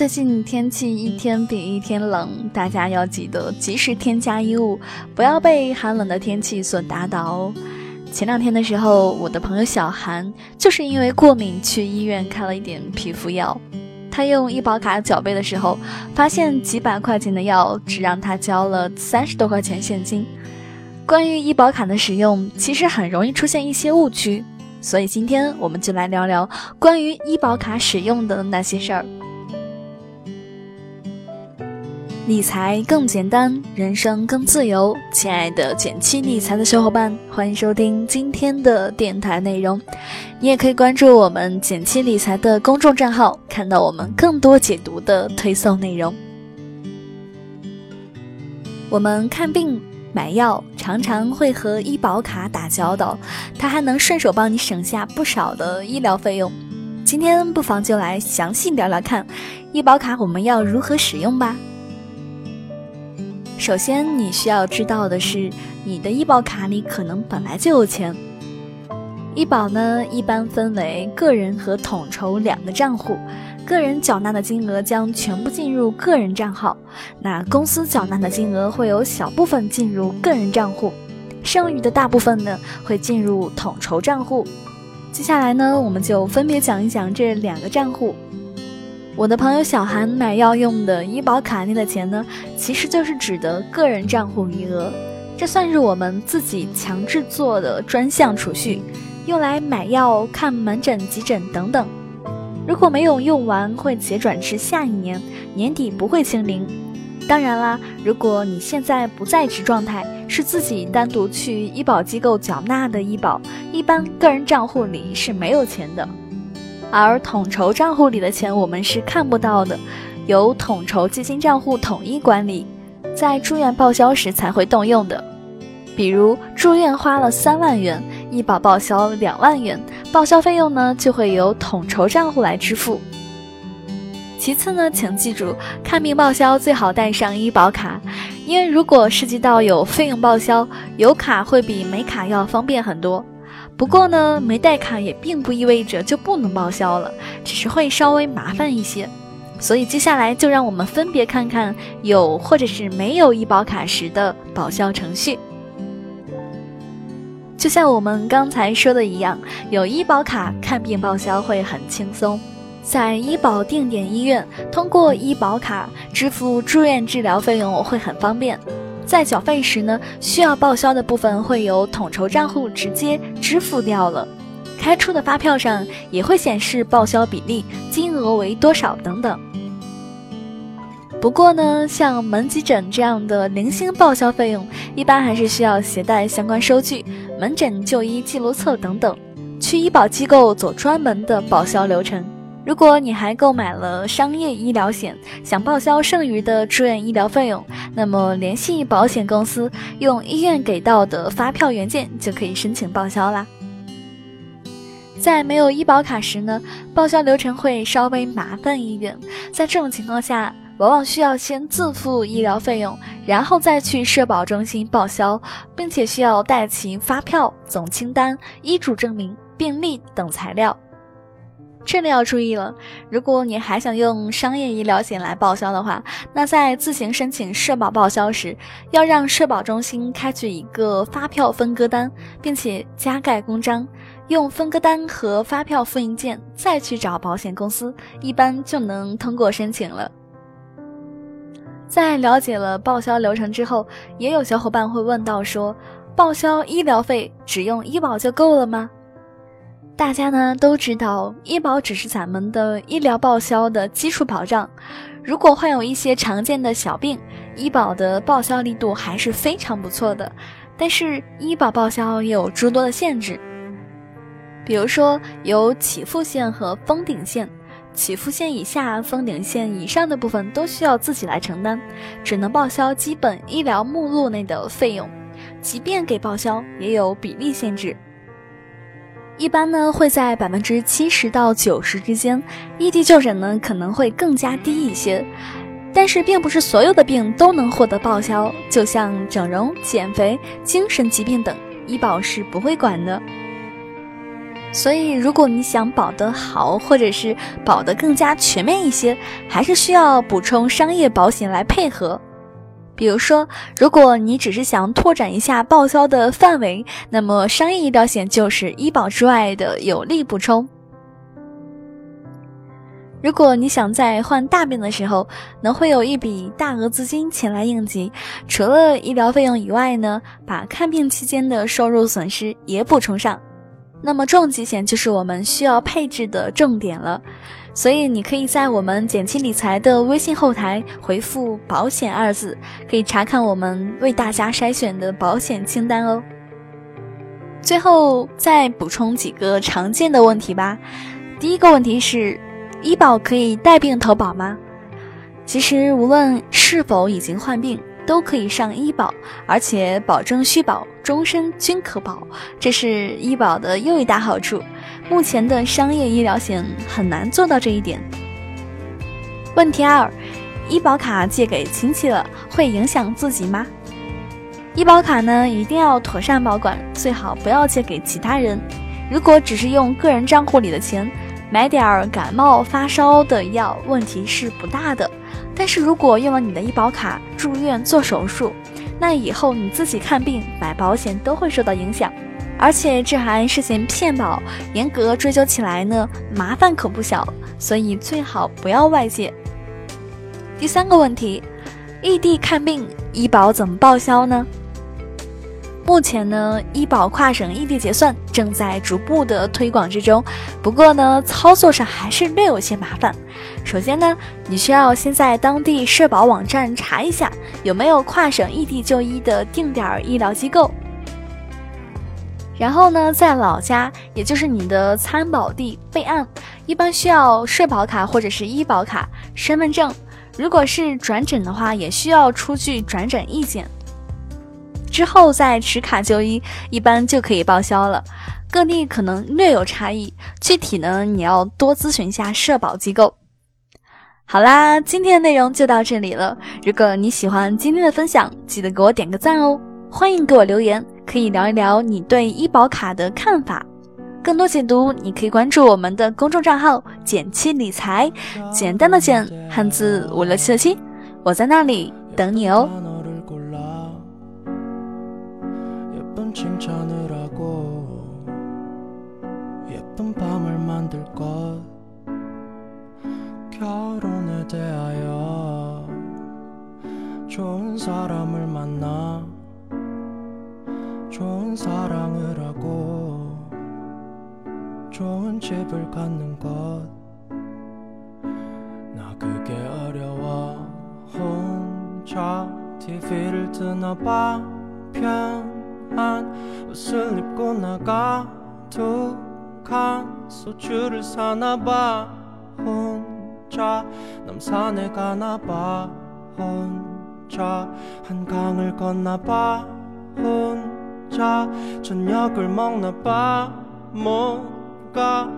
最近天气一天比一天冷，大家要记得及时添加衣物，不要被寒冷的天气所打倒哦。前两天的时候，我的朋友小韩就是因为过敏去医院开了一点皮肤药，他用医保卡缴费的时候，发现几百块钱的药只让他交了三十多块钱现金。关于医保卡的使用，其实很容易出现一些误区，所以今天我们就来聊聊关于医保卡使用的那些事儿。理财更简单，人生更自由。亲爱的减七理财的小伙伴，欢迎收听今天的电台内容。你也可以关注我们减七理财的公众账号，看到我们更多解读的推送内容。我们看病买药常常会和医保卡打交道，它还能顺手帮你省下不少的医疗费用。今天不妨就来详细聊聊看，医保卡我们要如何使用吧。首先，你需要知道的是，你的医保卡里可能本来就有钱。医保呢，一般分为个人和统筹两个账户，个人缴纳的金额将全部进入个人账号，那公司缴纳的金额会有小部分进入个人账户，剩余的大部分呢会进入统筹账户。接下来呢，我们就分别讲一讲这两个账户。我的朋友小韩买药用的医保卡内的钱呢，其实就是指的个人账户余额，这算是我们自己强制做的专项储蓄，用来买药、看门诊、急诊等等。如果没有用完，会结转至下一年，年底不会清零。当然啦，如果你现在不在职状态，是自己单独去医保机构缴纳的医保，一般个人账户里是没有钱的。而统筹账户里的钱我们是看不到的，由统筹基金账户统一管理，在住院报销时才会动用的。比如住院花了三万元，医保报销两万元，报销费用呢就会由统筹账户来支付。其次呢，请记住看病报销最好带上医保卡，因为如果涉及到有费用报销，有卡会比没卡要方便很多。不过呢，没带卡也并不意味着就不能报销了，只是会稍微麻烦一些。所以接下来就让我们分别看看有或者是没有医保卡时的报销程序。就像我们刚才说的一样，有医保卡看病报销会很轻松，在医保定点医院通过医保卡支付住院治疗费用会很方便。在缴费时呢，需要报销的部分会由统筹账户直接支付掉了，开出的发票上也会显示报销比例、金额为多少等等。不过呢，像门急诊这样的零星报销费用，一般还是需要携带相关收据、门诊就医记录册等等，去医保机构走专门的报销流程。如果你还购买了商业医疗险，想报销剩余的住院医疗费用，那么联系保险公司，用医院给到的发票原件就可以申请报销啦。在没有医保卡时呢，报销流程会稍微麻烦一点，在这种情况下，往往需要先自付医疗费用，然后再去社保中心报销，并且需要带齐发票、总清单、医嘱证明、病历等材料。这里要注意了，如果你还想用商业医疗险来报销的话，那在自行申请社保报销时，要让社保中心开具一个发票分割单，并且加盖公章，用分割单和发票复印件再去找保险公司，一般就能通过申请了。在了解了报销流程之后，也有小伙伴会问到说，报销医疗费只用医保就够了吗？大家呢都知道，医保只是咱们的医疗报销的基础保障。如果患有一些常见的小病，医保的报销力度还是非常不错的。但是医保报销也有诸多的限制，比如说有起付线和封顶线，起付线以下、封顶线以上的部分都需要自己来承担，只能报销基本医疗目录内的费用，即便给报销，也有比例限制。一般呢会在百分之七十到九十之间，异地就诊呢可能会更加低一些，但是并不是所有的病都能获得报销，就像整容、减肥、精神疾病等，医保是不会管的。所以，如果你想保得好，或者是保得更加全面一些，还是需要补充商业保险来配合。比如说，如果你只是想拓展一下报销的范围，那么商业医疗险就是医保之外的有力补充。如果你想在患大病的时候能会有一笔大额资金前来应急，除了医疗费用以外呢，把看病期间的收入损失也补充上。那么重疾险就是我们需要配置的重点了，所以你可以在我们简七理财的微信后台回复“保险”二字，可以查看我们为大家筛选的保险清单哦。最后再补充几个常见的问题吧。第一个问题是，医保可以带病投保吗？其实无论是否已经患病。都可以上医保，而且保证续保，终身均可保，这是医保的又一大好处。目前的商业医疗险很难做到这一点。问题二，医保卡借给亲戚了，会影响自己吗？医保卡呢，一定要妥善保管，最好不要借给其他人。如果只是用个人账户里的钱买点儿感冒发烧的药，问题是不大的。但是如果用了你的医保卡住院做手术，那以后你自己看病买保险都会受到影响，而且这还涉嫌骗保，严格追究起来呢，麻烦可不小，所以最好不要外借。第三个问题，异地看病医保怎么报销呢？目前呢，医保跨省异地结算正在逐步的推广之中，不过呢，操作上还是略有些麻烦。首先呢，你需要先在当地社保网站查一下有没有跨省异地就医的定点医疗机构，然后呢，在老家，也就是你的参保地备案，一般需要社保卡或者是医保卡、身份证。如果是转诊的话，也需要出具转诊意见。之后再持卡就医，一般就可以报销了。各地可能略有差异，具体呢你要多咨询一下社保机构。好啦，今天的内容就到这里了。如果你喜欢今天的分享，记得给我点个赞哦。欢迎给我留言，可以聊一聊你对医保卡的看法。更多解读，你可以关注我们的公众账号“简七理财”，简单的简，汉字五六七的七，我在那里等你哦。 칭찬을 하고 예쁜 밤을 만들 것 결혼에 대하여 좋은 사람을 만나 좋은 사랑을 하고 좋은 집을 갖는 것. 나 그게 어려워. 혼자 TV를 드나봐. 편한 옷을 입고 나가 두칸 소주를 사나 봐. 혼자 남산에 가나 봐. 혼자 한강을 건나 봐 혼자 저녁을 먹나 봐 뭔가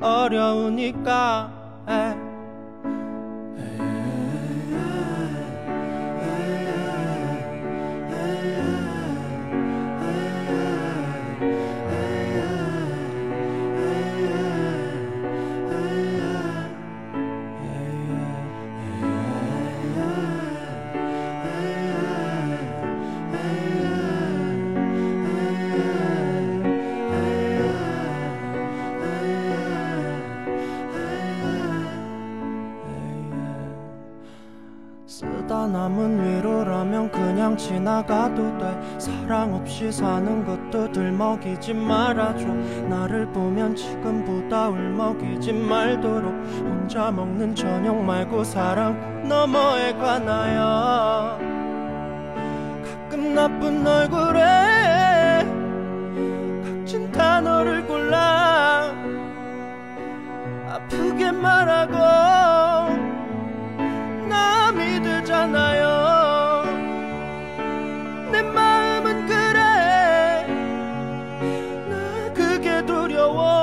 다 어려우니까 에. 남은 위로라면 그냥 지나가도 돼. 사랑 없이 사는 것도 들먹이지 말아줘. 나를 보면 지금보다 울먹이지 말도록. 혼자 먹는 저녁 말고 사랑 너머에 관하여. 가끔 나쁜 얼굴에 one.